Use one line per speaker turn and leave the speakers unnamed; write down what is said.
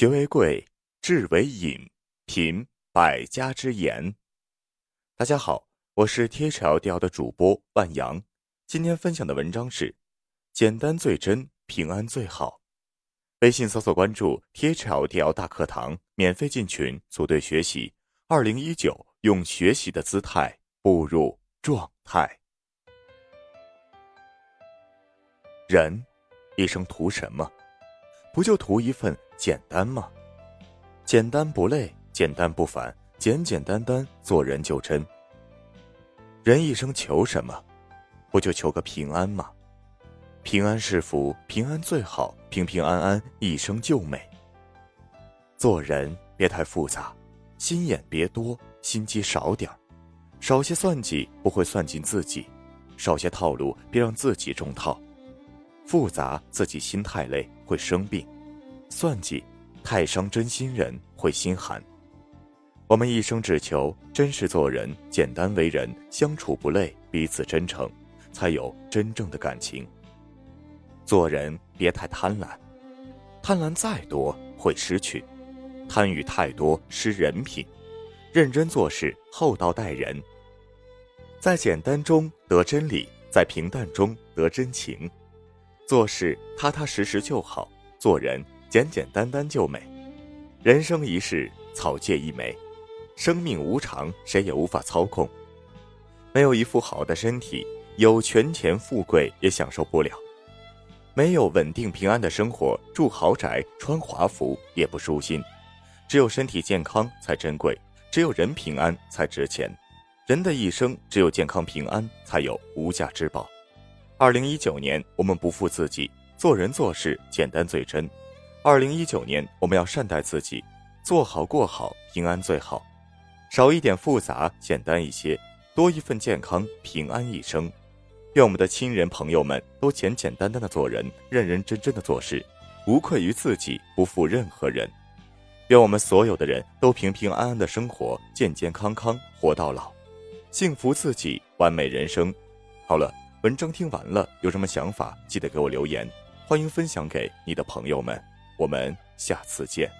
学为贵，智为引，品百家之言。大家好，我是 THL 的主播万阳。今天分享的文章是：简单最真，平安最好。微信搜索关注 THL 大课堂，免费进群组队学习。二零一九，用学习的姿态步入状态。人一生图什么？不就图一份简单吗？简单不累，简单不烦，简简单单做人就真。人一生求什么？不就求个平安吗？平安是福，平安最好，平平安安一生就美。做人别太复杂，心眼别多，心机少点儿，少些算计不会算进自己，少些套路别让自己中套。复杂，自己心太累会生病；算计，太伤真心人会心寒。我们一生只求真实做人，简单为人，相处不累，彼此真诚，才有真正的感情。做人别太贪婪，贪婪再多会失去，贪欲太多失人品。认真做事，厚道待人，在简单中得真理，在平淡中得真情。做事踏踏实实就好，做人简简单单就美。人生一世，草芥一枚，生命无常，谁也无法操控。没有一副好的身体，有权钱富贵也享受不了；没有稳定平安的生活，住豪宅穿华服也不舒心。只有身体健康才珍贵，只有人平安才值钱。人的一生，只有健康平安，才有无价之宝。二零一九年，我们不负自己，做人做事简单最真。二零一九年，我们要善待自己，做好过好，平安最好。少一点复杂，简单一些，多一份健康，平安一生。愿我们的亲人朋友们都简简单单的做人，认认真真的做事，无愧于自己，不负任何人。愿我们所有的人都平平安安的生活，健健康康活到老，幸福自己，完美人生。好了。文章听完了，有什么想法，记得给我留言，欢迎分享给你的朋友们。我们下次见。